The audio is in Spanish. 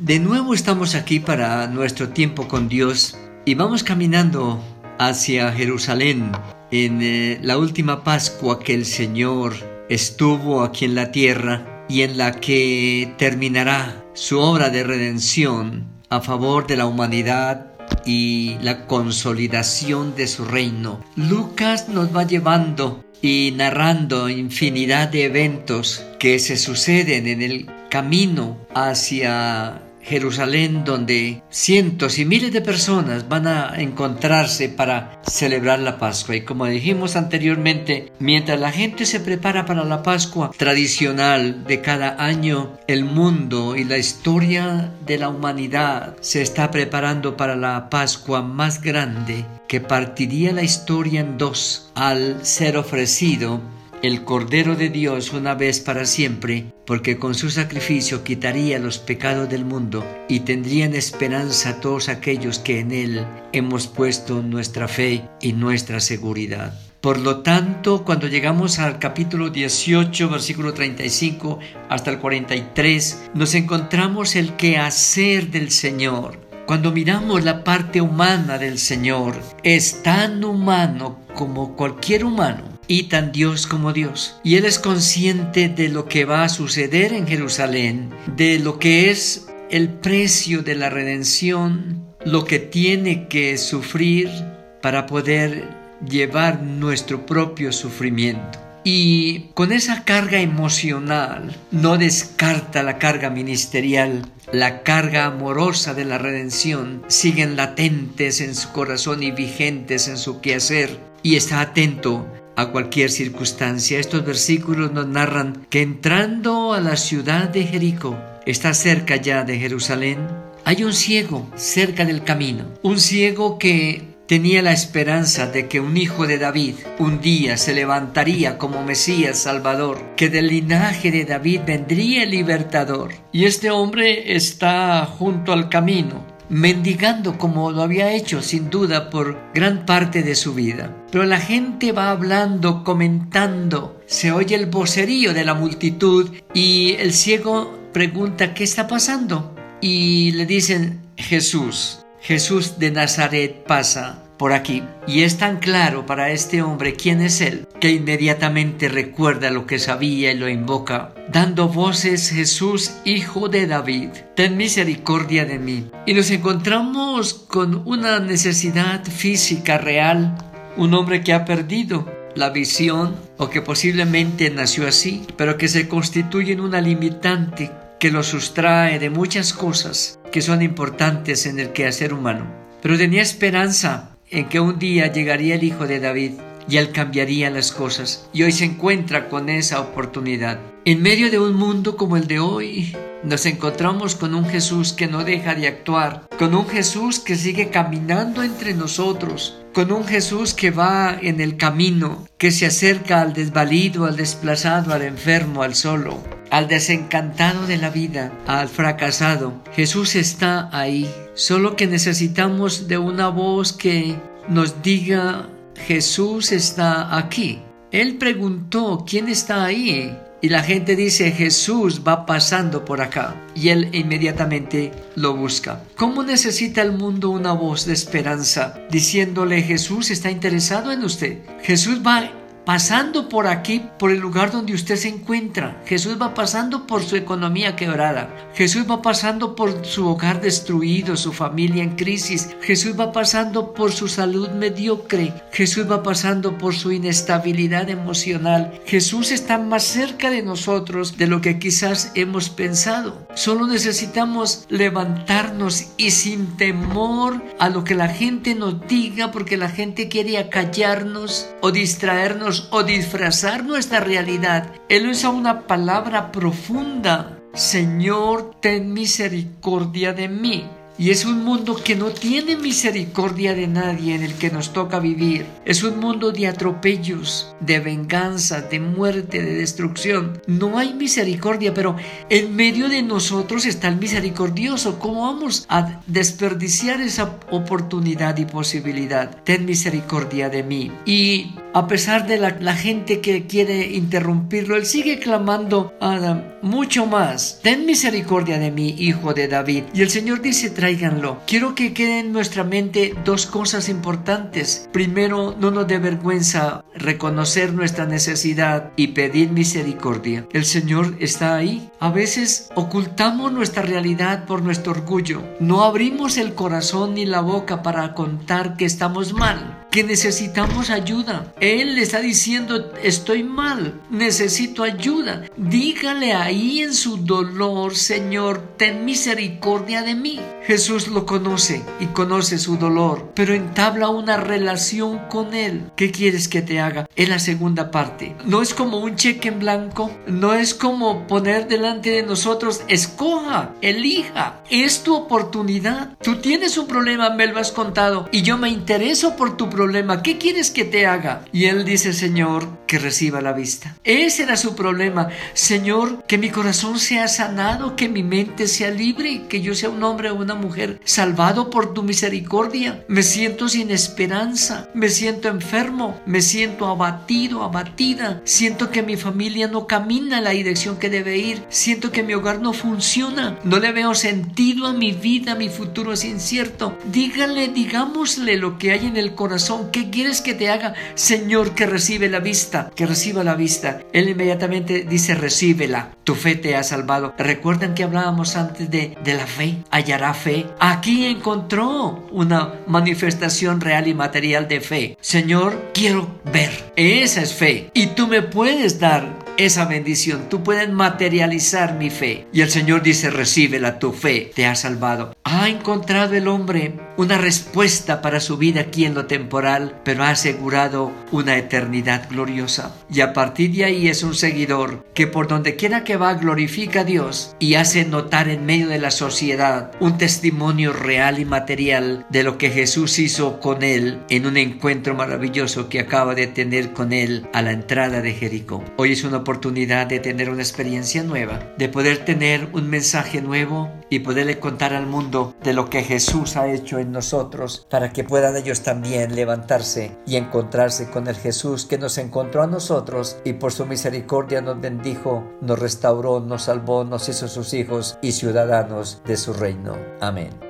De nuevo estamos aquí para nuestro tiempo con Dios y vamos caminando hacia Jerusalén en eh, la última Pascua que el Señor estuvo aquí en la tierra y en la que terminará su obra de redención a favor de la humanidad y la consolidación de su reino. Lucas nos va llevando y narrando infinidad de eventos que se suceden en el camino hacia Jerusalén donde cientos y miles de personas van a encontrarse para celebrar la Pascua. Y como dijimos anteriormente, mientras la gente se prepara para la Pascua tradicional de cada año, el mundo y la historia de la humanidad se está preparando para la Pascua más grande que partiría la historia en dos al ser ofrecido el Cordero de Dios una vez para siempre, porque con su sacrificio quitaría los pecados del mundo y tendrían esperanza todos aquellos que en Él hemos puesto nuestra fe y nuestra seguridad. Por lo tanto, cuando llegamos al capítulo 18, versículo 35 hasta el 43, nos encontramos el quehacer del Señor. Cuando miramos la parte humana del Señor, es tan humano como cualquier humano y tan Dios como Dios. Y Él es consciente de lo que va a suceder en Jerusalén, de lo que es el precio de la redención, lo que tiene que sufrir para poder llevar nuestro propio sufrimiento. Y con esa carga emocional no descarta la carga ministerial, la carga amorosa de la redención, siguen latentes en su corazón y vigentes en su quehacer, y está atento a cualquier circunstancia. Estos versículos nos narran que entrando a la ciudad de Jericó, está cerca ya de Jerusalén, hay un ciego cerca del camino, un ciego que tenía la esperanza de que un hijo de David un día se levantaría como Mesías Salvador, que del linaje de David vendría el libertador. Y este hombre está junto al camino, mendigando como lo había hecho sin duda por gran parte de su vida. Pero la gente va hablando, comentando, se oye el vocerío de la multitud y el ciego pregunta ¿qué está pasando? Y le dicen Jesús, Jesús de Nazaret pasa por aquí. Y es tan claro para este hombre quién es él, que inmediatamente recuerda lo que sabía y lo invoca, dando voces Jesús, hijo de David, ten misericordia de mí. Y nos encontramos con una necesidad física real, un hombre que ha perdido la visión o que posiblemente nació así, pero que se constituye en una limitante que lo sustrae de muchas cosas que son importantes en el quehacer humano. Pero tenía esperanza en que un día llegaría el Hijo de David y él cambiaría las cosas. Y hoy se encuentra con esa oportunidad. En medio de un mundo como el de hoy, nos encontramos con un Jesús que no deja de actuar, con un Jesús que sigue caminando entre nosotros, con un Jesús que va en el camino, que se acerca al desvalido, al desplazado, al enfermo, al solo, al desencantado de la vida, al fracasado. Jesús está ahí, solo que necesitamos de una voz que nos diga Jesús está aquí. Él preguntó, ¿quién está ahí? Y la gente dice, Jesús va pasando por acá. Y él inmediatamente lo busca. ¿Cómo necesita el mundo una voz de esperanza diciéndole, Jesús está interesado en usted? Jesús va pasando por aquí, por el lugar donde usted se encuentra. Jesús va pasando por su economía quebrada. Jesús va pasando por su hogar destruido, su familia en crisis. Jesús va pasando por su salud mediocre. Jesús va pasando por su inestabilidad emocional. Jesús está más cerca de nosotros de lo que quizás hemos pensado. Solo necesitamos levantarnos y sin temor a lo que la gente nos diga, porque la gente quiere acallarnos o distraernos o disfrazar nuestra realidad. Él usa una palabra profunda. Señor, ten misericordia de mí. Y es un mundo que no tiene misericordia de nadie en el que nos toca vivir. Es un mundo de atropellos, de venganza, de muerte, de destrucción. No hay misericordia, pero en medio de nosotros está el misericordioso. ¿Cómo vamos a desperdiciar esa oportunidad y posibilidad? Ten misericordia de mí. Y a pesar de la, gente que quiere interrumpirlo, él sigue clamando Adam, mucho más. Ten misericordia de mí, hijo de David. Y el Señor dice, tráiganlo. Quiero que queden en nuestra mente dos cosas importantes. Primero, no nos dé vergüenza reconocer nuestra necesidad y pedir misericordia. El Señor está ahí. A veces ocultamos nuestra realidad por nuestro orgullo. No abrimos el corazón ni la boca para contar que estamos mal que necesitamos ayuda. Él le está diciendo, estoy mal, necesito ayuda. Dígale ahí en su dolor, Señor, ten misericordia de mí. Jesús lo conoce y conoce su dolor, pero entabla una relación con Él. ¿Qué quieres que te haga? En la segunda parte. No es como un cheque en blanco, no es como poner delante de nosotros, escoja, elija. Es tu oportunidad. Tú tienes un problema, me lo has contado, y yo me intereso por tu problema. ¿Qué quieres que te haga? Y él dice, Señor, que reciba la vista. Ese era su problema. Señor, que mi corazón sea sanado, que mi mente sea libre, que yo sea un hombre o una mujer salvado por tu misericordia. Me siento sin esperanza, me siento enfermo, me siento abatido, abatida. Siento que mi familia no camina en la dirección que debe ir. Siento que mi hogar no funciona. No le veo sentido a mi vida, mi futuro es incierto. Dígale, digámosle lo que hay en el corazón ¿Qué quieres que te haga? Señor, que recibe la vista, que reciba la vista. Él inmediatamente dice, recíbela. Tu fe te ha salvado. ¿Recuerdan que hablábamos antes de, de la fe? Hallará Aquí encontró una manifestación real y material de fe. Señor, quiero ver. Esa es fe. Y tú me puedes dar esa bendición. Tú puedes materializar mi fe. Y el Señor dice, recíbela, tu fe te ha salvado. Ha encontrado el hombre una respuesta para su vida aquí en lo temporal, pero ha asegurado una eternidad gloriosa. Y a partir de ahí es un seguidor que por donde quiera que va glorifica a Dios y hace notar en medio de la sociedad un testimonio real y material de lo que Jesús hizo con él en un encuentro maravilloso que acaba de tener con él a la entrada de Jericó. Hoy es una oportunidad de tener una experiencia nueva, de poder tener un mensaje nuevo y poderle contar al mundo de lo que Jesús ha hecho en nosotros para que puedan ellos también levantarse y encontrarse con el Jesús que nos encontró a nosotros y por su misericordia nos bendijo, nos restauró, nos salvó, nos hizo sus hijos y ciudadanos de su reino. Amén.